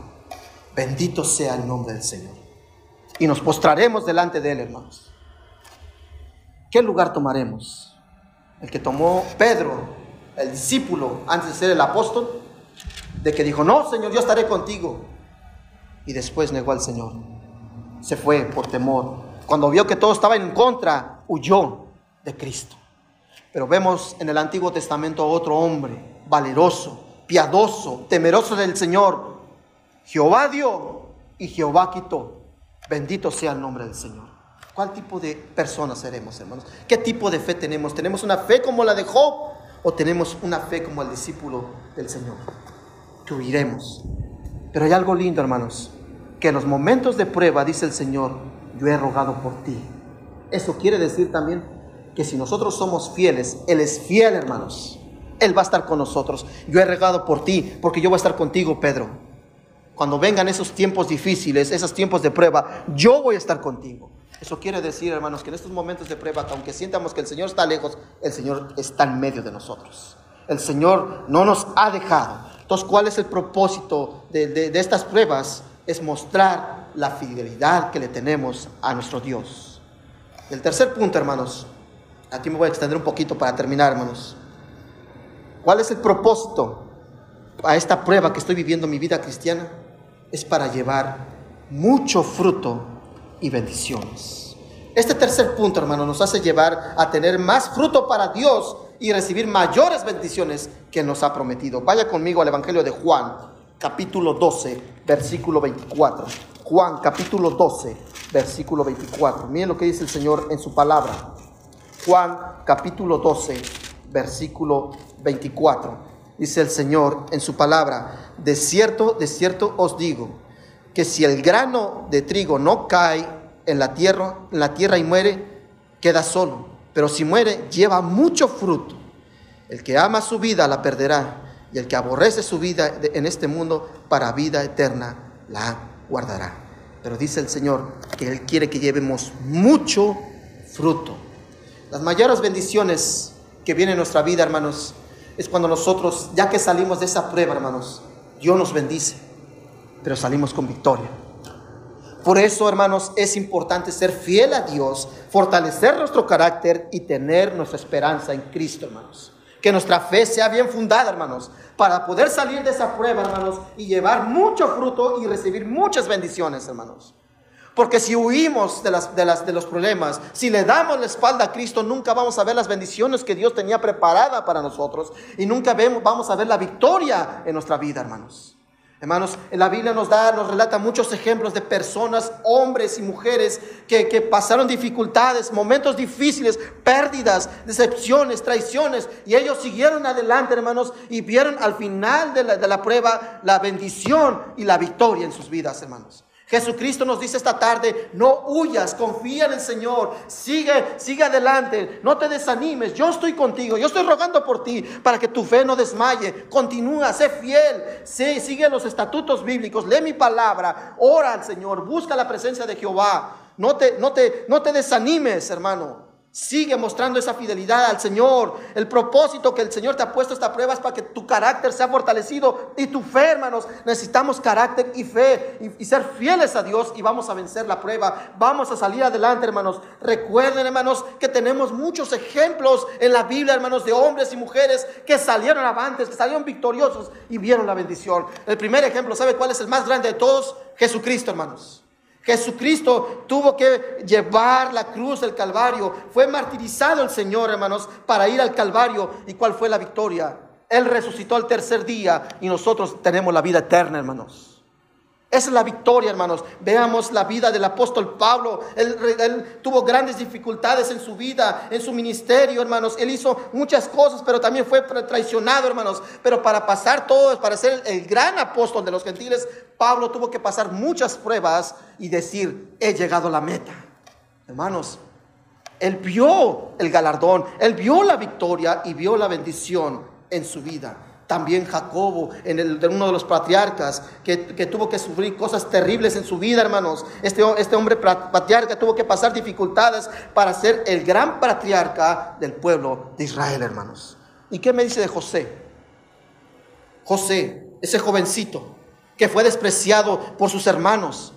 Bendito sea el nombre del Señor. Y nos postraremos delante de Él, hermanos. ¿Qué lugar tomaremos? El que tomó Pedro, el discípulo, antes de ser el apóstol, de que dijo, no, Señor, yo estaré contigo. Y después negó al Señor se fue por temor. Cuando vio que todo estaba en contra, huyó de Cristo. Pero vemos en el Antiguo Testamento otro hombre, valeroso, piadoso, temeroso del Señor. Jehová dio y Jehová quitó. Bendito sea el nombre del Señor. ¿Cuál tipo de personas seremos, hermanos? ¿Qué tipo de fe tenemos? ¿Tenemos una fe como la de Job o tenemos una fe como el discípulo del Señor? Que huiremos. Pero hay algo lindo, hermanos que en los momentos de prueba, dice el Señor, yo he rogado por ti. Eso quiere decir también que si nosotros somos fieles, Él es fiel, hermanos. Él va a estar con nosotros. Yo he rogado por ti, porque yo voy a estar contigo, Pedro. Cuando vengan esos tiempos difíciles, esos tiempos de prueba, yo voy a estar contigo. Eso quiere decir, hermanos, que en estos momentos de prueba, aunque sientamos que el Señor está lejos, el Señor está en medio de nosotros. El Señor no nos ha dejado. Entonces, ¿cuál es el propósito de, de estas pruebas? Es mostrar la fidelidad que le tenemos a nuestro Dios. El tercer punto, hermanos, aquí me voy a extender un poquito para terminar, hermanos. ¿Cuál es el propósito a esta prueba que estoy viviendo en mi vida cristiana? Es para llevar mucho fruto y bendiciones. Este tercer punto, hermano, nos hace llevar a tener más fruto para Dios y recibir mayores bendiciones que nos ha prometido. Vaya conmigo al Evangelio de Juan, capítulo 12, versículo 24. Juan capítulo 12, versículo 24. Miren lo que dice el Señor en su palabra. Juan capítulo 12, versículo 24. Dice el Señor en su palabra, de cierto, de cierto os digo, que si el grano de trigo no cae en la tierra, en la tierra y muere, queda solo. Pero si muere, lleva mucho fruto. El que ama su vida la perderá y el que aborrece su vida en este mundo para vida eterna la guardará. Pero dice el Señor que Él quiere que llevemos mucho fruto. Las mayores bendiciones que vienen en nuestra vida, hermanos, es cuando nosotros, ya que salimos de esa prueba, hermanos, Dios nos bendice, pero salimos con victoria. Por eso, hermanos, es importante ser fiel a Dios, fortalecer nuestro carácter y tener nuestra esperanza en Cristo, hermanos. Que nuestra fe sea bien fundada, hermanos, para poder salir de esa prueba, hermanos, y llevar mucho fruto y recibir muchas bendiciones, hermanos. Porque si huimos de, las, de, las, de los problemas, si le damos la espalda a Cristo, nunca vamos a ver las bendiciones que Dios tenía preparada para nosotros y nunca vemos, vamos a ver la victoria en nuestra vida, hermanos. Hermanos, en la Biblia nos da, nos relata muchos ejemplos de personas, hombres y mujeres que, que, pasaron dificultades, momentos difíciles, pérdidas, decepciones, traiciones, y ellos siguieron adelante, hermanos, y vieron al final de la, de la prueba la bendición y la victoria en sus vidas, hermanos. Jesucristo nos dice esta tarde, no huyas, confía en el Señor, sigue, sigue adelante, no te desanimes, yo estoy contigo, yo estoy rogando por ti para que tu fe no desmaye, continúa, sé fiel, sé, sigue los estatutos bíblicos, lee mi palabra, ora al Señor, busca la presencia de Jehová, no te, no te, no te desanimes, hermano. Sigue mostrando esa fidelidad al Señor. El propósito que el Señor te ha puesto esta prueba es para que tu carácter sea fortalecido y tu fe, hermanos. Necesitamos carácter y fe y, y, ser fieles a Dios y vamos a vencer la prueba. Vamos a salir adelante, hermanos. Recuerden, hermanos, que tenemos muchos ejemplos en la Biblia, hermanos, de hombres y mujeres que salieron avantes, que salieron victoriosos y vieron la bendición. El primer ejemplo, ¿sabe cuál es el más grande de todos? Jesucristo, hermanos. Jesucristo tuvo que llevar la cruz del Calvario. Fue martirizado el Señor, hermanos, para ir al Calvario. ¿Y cuál fue la victoria? Él resucitó al tercer día y nosotros tenemos la vida eterna, hermanos. Esa es la victoria, hermanos. Veamos la vida del apóstol Pablo. Él, tuvo grandes dificultades en su vida, en su ministerio, hermanos. Él hizo muchas cosas, pero también fue traicionado, hermanos. Pero para pasar todo, para ser el gran apóstol de los gentiles, Pablo tuvo que pasar muchas pruebas y decir, he llegado a la meta. Hermanos, él vio el galardón, él vio la victoria y vio la bendición en su vida. También Jacobo, en el, de uno de los patriarcas, que, que, tuvo que sufrir cosas terribles en su vida, hermanos. Este, este hombre patriarca tuvo que pasar dificultades para ser el gran patriarca del pueblo de Israel, hermanos. ¿Y qué me dice de José? José, ese jovencito que fue despreciado por sus hermanos,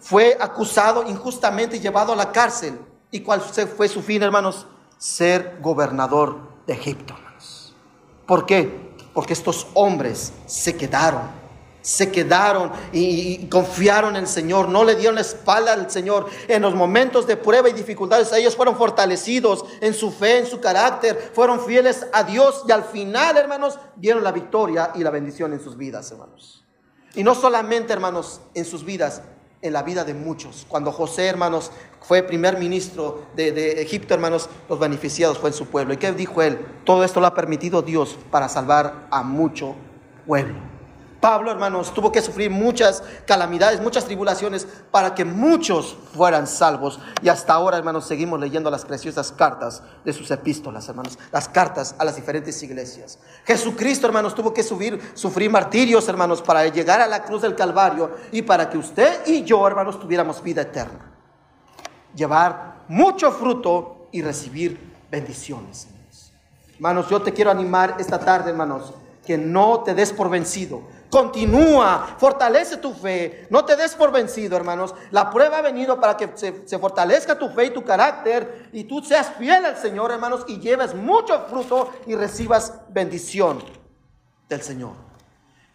fue acusado injustamente y llevado a la cárcel. ¿Y cuál fue su fin, hermanos? Ser gobernador de Egipto, hermanos. ¿Por qué? Porque estos hombres se quedaron, se quedaron y, confiaron en el Señor, no le dieron la espalda al Señor. En los momentos de prueba y dificultades, ellos fueron fortalecidos en su fe, en su carácter, fueron fieles a Dios y al final, hermanos, vieron la victoria y la bendición en sus vidas, hermanos. Y no solamente, hermanos, en sus vidas, en la vida de muchos. Cuando José, hermanos, fue primer ministro de, Egipto, hermanos, los beneficiados fue en su pueblo. ¿Y qué dijo él? Todo esto lo ha permitido Dios para salvar a mucho pueblo. Pablo, hermanos, tuvo que sufrir muchas calamidades, muchas tribulaciones para que muchos fueran salvos. Y hasta ahora, hermanos, seguimos leyendo las preciosas cartas de sus epístolas, hermanos, las cartas a las diferentes iglesias. Jesucristo, hermanos, tuvo que subir, sufrir martirios, hermanos, para llegar a la cruz del Calvario y para que usted y yo, hermanos, tuviéramos vida eterna. Llevar mucho fruto y recibir bendiciones. Hermanos, yo te quiero animar esta tarde, hermanos, que no te des por vencido Continúa, fortalece tu fe. No te des por vencido, hermanos. La prueba ha venido para que se, fortalezca tu fe y tu carácter y tú seas fiel al Señor, hermanos, y lleves mucho fruto y recibas bendición del Señor.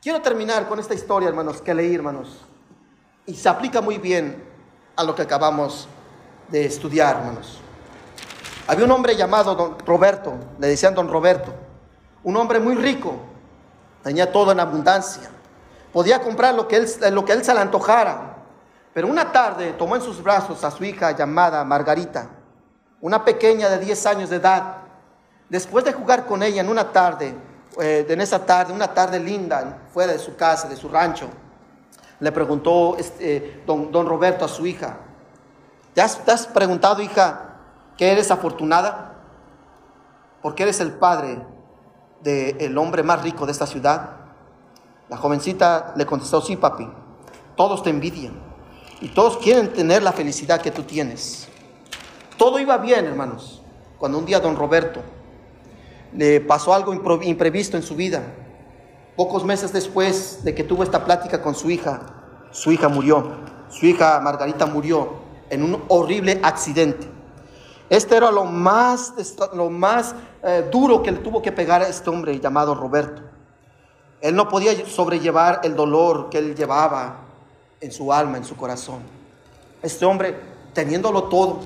Quiero terminar con esta historia, hermanos, que leí, hermanos. Y se aplica muy bien a lo que acabamos de estudiar, hermanos. Había un hombre llamado don Roberto, le decían don Roberto, un hombre muy rico, tenía todo en abundancia, podía comprar lo que, él, lo que él se le antojara. Pero una tarde tomó en sus brazos a su hija llamada Margarita, una pequeña de 10 años de edad. Después de jugar con ella en una tarde, eh, en esa tarde, una tarde linda, fuera de su casa, de su rancho, le preguntó este, don, Roberto a su hija, ¿te has, ¿te has preguntado, hija, que eres afortunada? Porque eres el padre del el hombre más rico de esta ciudad? La jovencita le contestó, sí, papi, todos te envidian y todos quieren tener la felicidad que tú tienes. Todo iba bien, hermanos, cuando un día don Roberto le pasó algo imprevisto en su vida. Pocos meses después de que tuvo esta plática con su hija, su hija murió. Su hija Margarita murió en un horrible accidente. Este era lo más, lo más eh, duro que le tuvo que pegar a este hombre llamado Roberto. Él no podía sobrellevar el dolor que él llevaba en su alma, en su corazón. Este hombre, teniéndolo todo,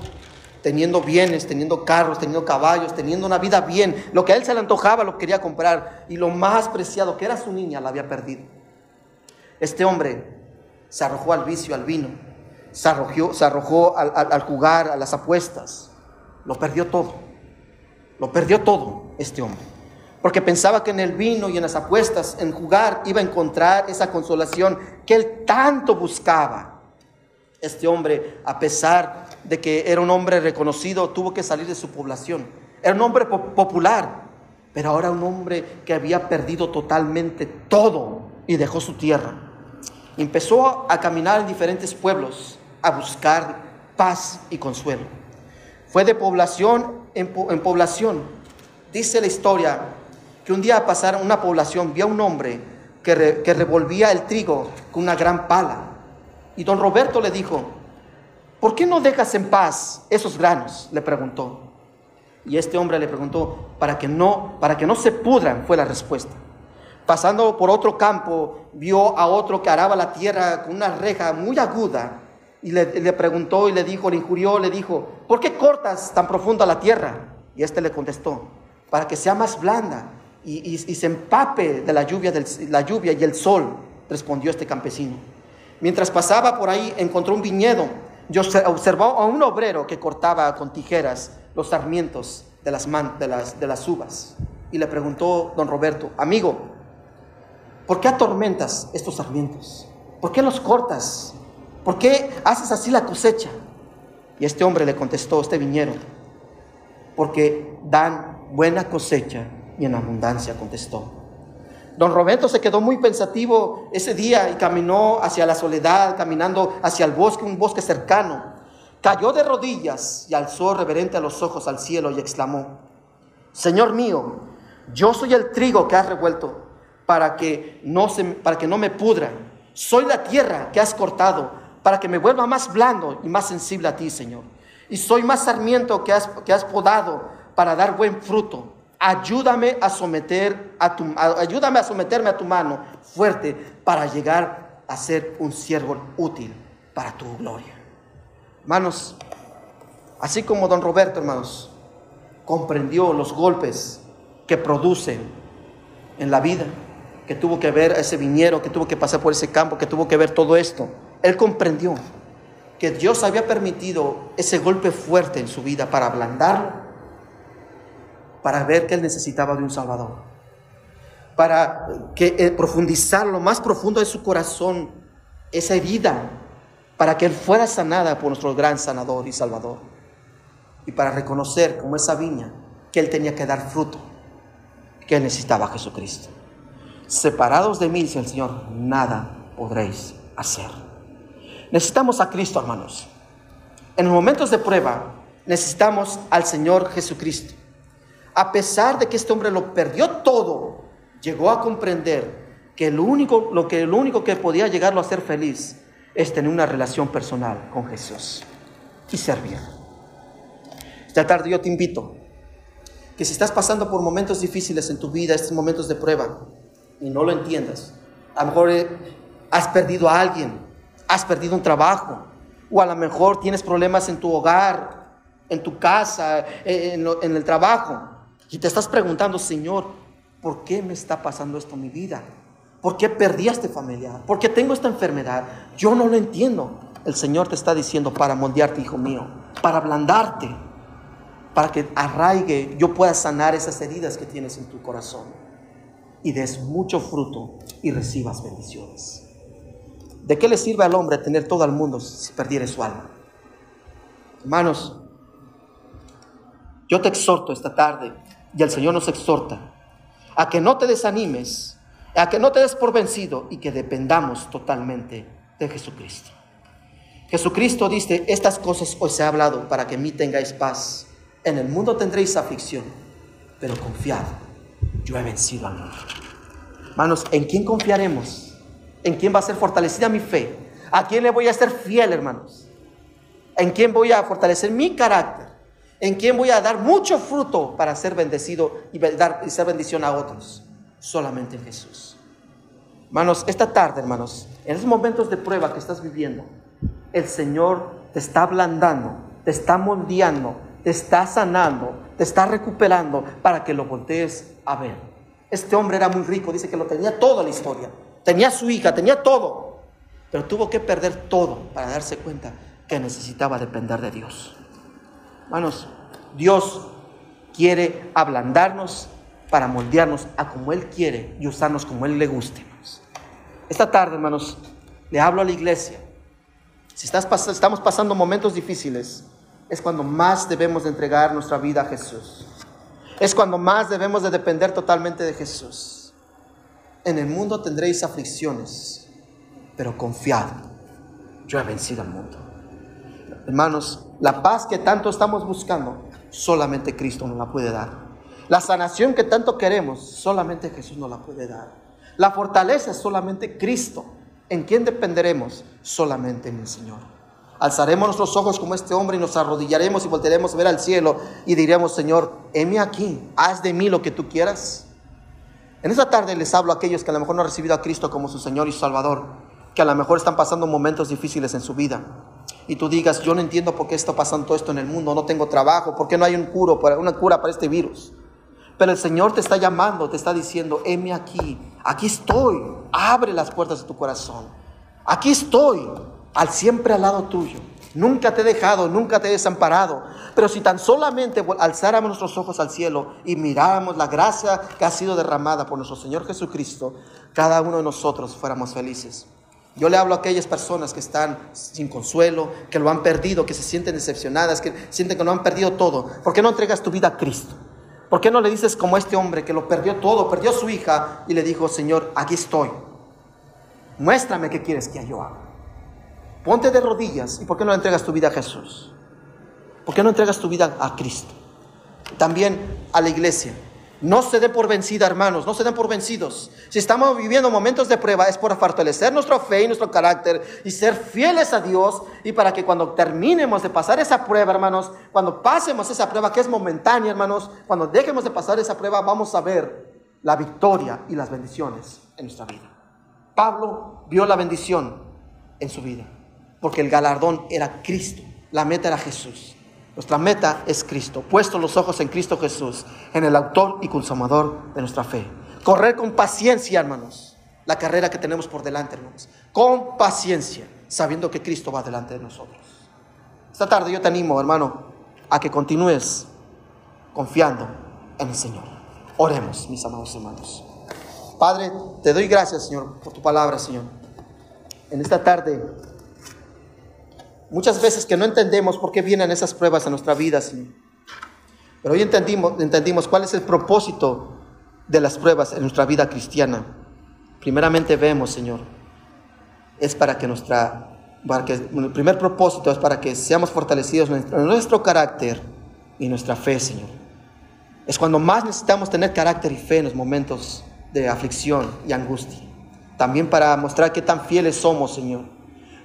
teniendo bienes, teniendo carros, teniendo caballos, teniendo una vida bien, lo que a él se le antojaba lo quería comprar y lo más preciado que era su niña la había perdido. Este hombre se arrojó al vicio, al vino, se arrojó, se arrojó al, al jugar, a las apuestas, lo perdió todo. Lo perdió todo este hombre. Porque pensaba que en el vino y en las apuestas, en jugar, iba a encontrar esa consolación que él tanto buscaba. Este hombre, a pesar de que era un hombre reconocido, tuvo que salir de su población. Era un hombre popular, pero ahora un hombre que había perdido totalmente todo y dejó su tierra. Empezó a caminar en diferentes pueblos a buscar paz y consuelo. Fue de población en, población. Dice la historia que un día pasaron una población, vio a un hombre que, que revolvía el trigo con una gran pala. Y don Roberto le dijo, ¿por qué no dejas en paz esos granos? Le preguntó. Y este hombre le preguntó, para que no, para que no se pudran, fue la respuesta. Pasando por otro campo, vio a otro que araba la tierra con una reja muy aguda y le, preguntó y le dijo, le injurió, le dijo, ¿por qué cortas tan profunda la tierra? Y este le contestó, para que sea más blanda y, se empape de la lluvia, del, la lluvia y el sol, respondió este campesino. Mientras pasaba por ahí, encontró un viñedo y observó a un obrero que cortaba con tijeras los sarmientos de las, de las uvas. Y le preguntó don Roberto, amigo, ¿por qué atormentas estos sarmientos? ¿Por qué los cortas? ¿Por qué haces así la cosecha? Y este hombre le contestó, este viñero, porque dan buena cosecha y en abundancia contestó. Don Roberto se quedó muy pensativo ese día y caminó hacia la soledad, caminando hacia el bosque, un bosque cercano. Cayó de rodillas y alzó reverente a los ojos al cielo y exclamó, Señor mío, yo soy el trigo que has revuelto para que no, se, para que no me pudra. Soy la tierra que has cortado para que me vuelva más blando y más sensible a ti, Señor. Y soy más sarmiento que has, podado para dar buen fruto. Ayúdame a, someter a tu, ayúdame a someterme a tu mano fuerte para llegar a ser un siervo útil para tu gloria. Hermanos, así como don Roberto, hermanos, comprendió los golpes que producen en la vida, que tuvo que ver ese viñero, que tuvo que pasar por ese campo, que tuvo que ver todo esto él comprendió que Dios había permitido ese golpe fuerte en su vida para ablandarlo, para ver que él necesitaba de un Salvador, para que eh, profundizar lo más profundo de su corazón esa herida, para que él fuera sanada por nuestro gran sanador y Salvador, y para reconocer como esa viña que él tenía que dar fruto, que él necesitaba a Jesucristo. Separados de mí, dice el Señor, nada podréis hacer. Necesitamos a Cristo, hermanos. En momentos de prueba, necesitamos al Señor Jesucristo. A pesar de que este hombre lo perdió todo, llegó a comprender que lo único, lo que, lo único que podía llegarlo a ser feliz es tener una relación personal con Jesús y servir. Esta tarde yo te invito que si estás pasando por momentos difíciles en tu vida, estos momentos de prueba, y no lo entiendas, a lo mejor eh, has perdido a alguien, has perdido un trabajo, o a lo mejor tienes problemas en tu hogar, en tu casa, en, el trabajo, y te estás preguntando, Señor, ¿por qué me está pasando esto en mi vida? ¿Por qué perdí a este familiar? ¿Por qué tengo esta enfermedad? Yo no lo entiendo. El Señor te está diciendo para moldearte, hijo mío, para ablandarte, para que arraigue, yo pueda sanar esas heridas que tienes en tu corazón y des mucho fruto y recibas bendiciones. ¿De qué le sirve al hombre tener todo el mundo si perdiere su alma? Hermanos, yo te exhorto esta tarde y el Señor nos exhorta a que no te desanimes, a que no te des por vencido y que dependamos totalmente de Jesucristo. Jesucristo dice, estas cosas os he hablado para que en mí tengáis paz. En el mundo tendréis aflicción, pero confiad, yo he vencido al mundo. Hermanos, ¿en quién confiaremos? ¿En quién va a ser fortalecida mi fe? ¿A quién le voy a ser fiel, hermanos? ¿En quién voy a fortalecer mi carácter? ¿En quién voy a dar mucho fruto para ser bendecido y, dar, y ser bendición a otros? Solamente en Jesús. Hermanos, esta tarde, hermanos, en esos momentos de prueba que estás viviendo, el Señor te está ablandando, te está moldeando, te está sanando, te está recuperando para que lo voltees a ver. Este hombre era muy rico, dice que lo tenía todo la historia. Tenía su hija, tenía todo. Pero tuvo que perder todo para darse cuenta que necesitaba depender de Dios. Hermanos, Dios quiere ablandarnos para moldearnos a como Él quiere y usarnos como Él le guste. Esta tarde, hermanos, le hablo a la iglesia. Si estamos pasando momentos difíciles, es cuando más debemos de entregar nuestra vida a Jesús. Es cuando más debemos de depender totalmente de Jesús. En el mundo tendréis aflicciones, pero confiad, yo he vencido al mundo. Hermanos, la paz que tanto estamos buscando, solamente Cristo nos la puede dar. La sanación que tanto queremos, solamente Jesús nos la puede dar. La fortaleza es solamente Cristo. ¿En quién dependeremos? Solamente en el Señor. Alzaremos nuestros ojos como este hombre y nos arrodillaremos y volveremos a ver al cielo y diremos, Señor, heme aquí, haz de mí lo que tú quieras. En esta tarde les hablo a aquellos que a lo mejor no han recibido a Cristo como su Señor y Salvador, que a lo mejor están pasando momentos difíciles en su vida y tú digas, yo no entiendo por qué está pasando esto en el mundo, no tengo trabajo, por qué no hay un curo, una cura para este virus. Pero el Señor te está llamando, te está diciendo, heme aquí, aquí estoy, abre las puertas de tu corazón. Aquí estoy, al siempre al lado tuyo. Nunca te he dejado, nunca te he desamparado. Pero si tan solamente alzáramos nuestros ojos al cielo y miráramos la gracia que ha sido derramada por nuestro Señor Jesucristo, cada uno de nosotros fuéramos felices. Yo le hablo a aquellas personas que están sin consuelo, que lo han perdido, que se sienten decepcionadas, que sienten que no han perdido todo. ¿Por qué no entregas tu vida a Cristo? ¿Por qué no le dices como este hombre que lo perdió todo, perdió a su hija y le dijo, Señor, aquí estoy. Muéstrame qué quieres que yo haga. Ponte de rodillas y ¿por qué no entregas tu vida a Jesús? ¿Por qué no entregas tu vida a Cristo? También a la iglesia. No se den por vencida, hermanos, no se den por vencidos. Si estamos viviendo momentos de prueba es por fortalecer nuestra fe y nuestro carácter y ser fieles a Dios y para que cuando terminemos de pasar esa prueba, hermanos, cuando pasemos esa prueba que es momentánea, hermanos, cuando dejemos de pasar esa prueba vamos a ver la victoria y las bendiciones en nuestra vida. Pablo vio la bendición en su vida porque el galardón era Cristo, la meta era Jesús. Nuestra meta es Cristo, puesto los ojos en Cristo Jesús, en el autor y consumador de nuestra fe. Correr con paciencia, hermanos, la carrera que tenemos por delante, hermanos. Con paciencia, sabiendo que Cristo va delante de nosotros. Esta tarde yo te animo, hermano, a que continúes confiando en el Señor. Oremos, mis amados hermanos. Padre, te doy gracias, Señor, por tu palabra, Señor. En esta tarde Muchas veces que no entendemos por qué vienen esas pruebas en nuestra vida, Señor. Pero hoy entendimos, entendimos cuál es el propósito de las pruebas en nuestra vida cristiana. Primeramente vemos, Señor, es para que nuestra, para que, el primer propósito es para que seamos fortalecidos en nuestro carácter y nuestra fe, Señor. Es cuando más necesitamos tener carácter y fe en los momentos de aflicción y angustia. También para mostrar qué tan fieles somos, Señor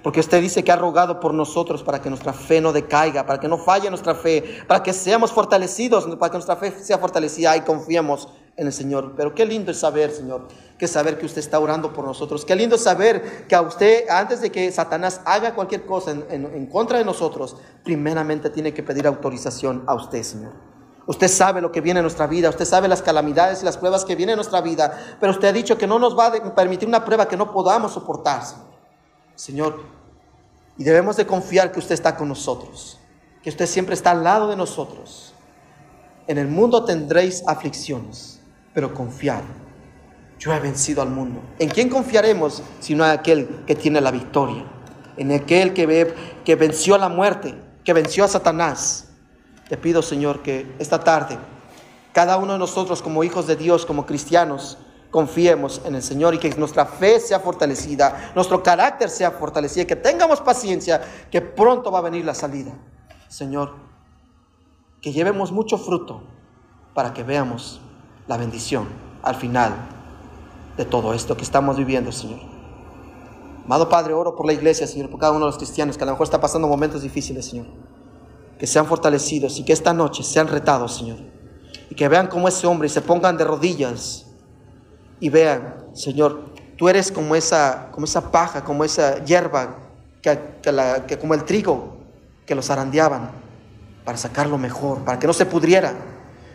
porque usted dice que ha rogado por nosotros para que nuestra fe no decaiga, para que no falle nuestra fe, para que seamos fortalecidos, para que nuestra fe sea fortalecida y confiemos en el Señor. Pero qué lindo es saber, Señor, que saber que usted está orando por nosotros. Qué lindo es saber que a usted, antes de que Satanás haga cualquier cosa en, en contra de nosotros, primeramente tiene que pedir autorización a usted, Señor. Usted sabe lo que viene en nuestra vida, usted sabe las calamidades y las pruebas que vienen en nuestra vida, pero usted ha dicho que no nos va a permitir una prueba que no podamos soportar. Señor, y debemos de confiar que usted está con nosotros, que usted siempre está al lado de nosotros. En el mundo tendréis aflicciones, pero confiad. Yo he vencido al mundo. ¿En quién confiaremos sino en aquel que tiene la victoria? En aquel que, ve, que venció a la muerte, que venció a Satanás. Te pido, Señor, que esta tarde cada uno de nosotros como hijos de Dios, como cristianos, confiemos en el Señor y que nuestra fe sea fortalecida, nuestro carácter sea fortalecido, que tengamos paciencia, que pronto va a venir la salida. Señor, que llevemos mucho fruto para que veamos la bendición al final de todo esto que estamos viviendo, Señor. Amado Padre, oro por la iglesia, Señor, por cada uno de los cristianos que a lo mejor está pasando momentos difíciles, Señor. que sean fortalecidos y que esta noche sean retados, Señor. Y que vean como ese hombre se pongan de rodillas y vean, Señor, tú eres como esa, como esa paja, como esa hierba, que, que como el trigo que los arandeaban para sacarlo mejor, para que no se pudriera,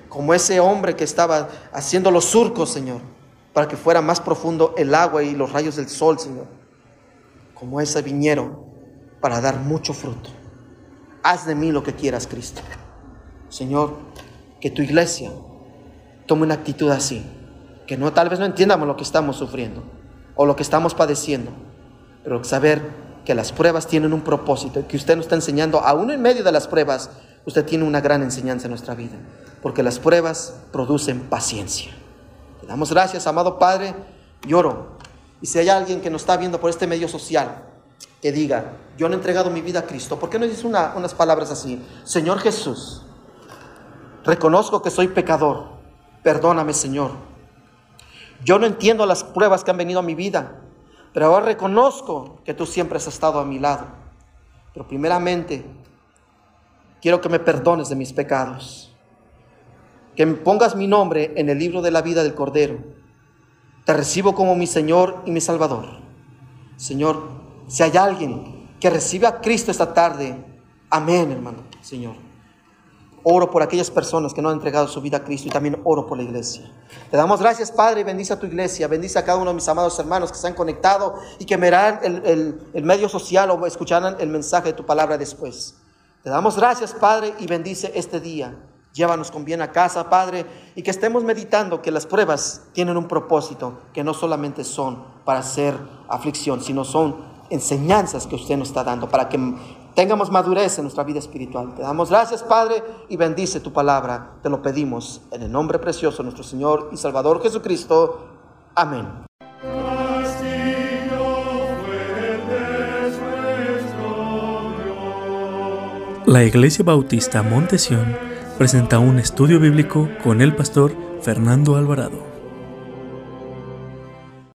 como ese hombre que estaba haciendo los surcos, Señor, para que fuera más profundo el agua y los rayos del sol, Señor, como ese viñero para dar mucho fruto. Haz de mí lo que quieras, Cristo. Señor, que tu iglesia tome una actitud así, que no tal vez no entiendamos lo que estamos sufriendo o lo que estamos padeciendo, pero saber que las pruebas tienen un propósito, que usted nos está enseñando, aún en medio de las pruebas, usted tiene una gran enseñanza en nuestra vida, porque las pruebas producen paciencia. Le damos gracias, amado Padre, lloro. Y si hay alguien que nos está viendo por este medio social, que diga, yo no he entregado mi vida a Cristo, ¿por qué no dice unas palabras así? Señor Jesús, reconozco que soy pecador, perdóname Señor. Yo no entiendo las pruebas que han venido a mi vida, pero ahora reconozco que tú siempre has estado a mi lado. Pero primeramente, quiero que me perdones de mis pecados, que me pongas mi nombre en el libro de la vida del Cordero. Te recibo como mi Señor y mi Salvador. Señor, si hay alguien que recibe a Cristo esta tarde, amén, hermano, Señor. Oro por aquellas personas que no han entregado su vida a Cristo y también oro por la iglesia. Te damos gracias, Padre, y bendice a tu iglesia, bendice a cada uno de mis amados hermanos que se han conectado y que verán el, el medio social o escucharán el mensaje de tu palabra después. Te damos gracias, Padre, y bendice este día. Llévanos con bien a casa, Padre, y que estemos meditando que las pruebas tienen un propósito, que no solamente son para hacer aflicción, sino son enseñanzas que usted nos está dando para que tengamos madurez en nuestra vida espiritual. Te damos gracias, Padre, y bendice tu palabra. Te lo pedimos en el nombre precioso de nuestro Señor y Salvador Jesucristo. Amén. La Iglesia Bautista Montesión presenta un estudio bíblico con el pastor Fernando Alvarado.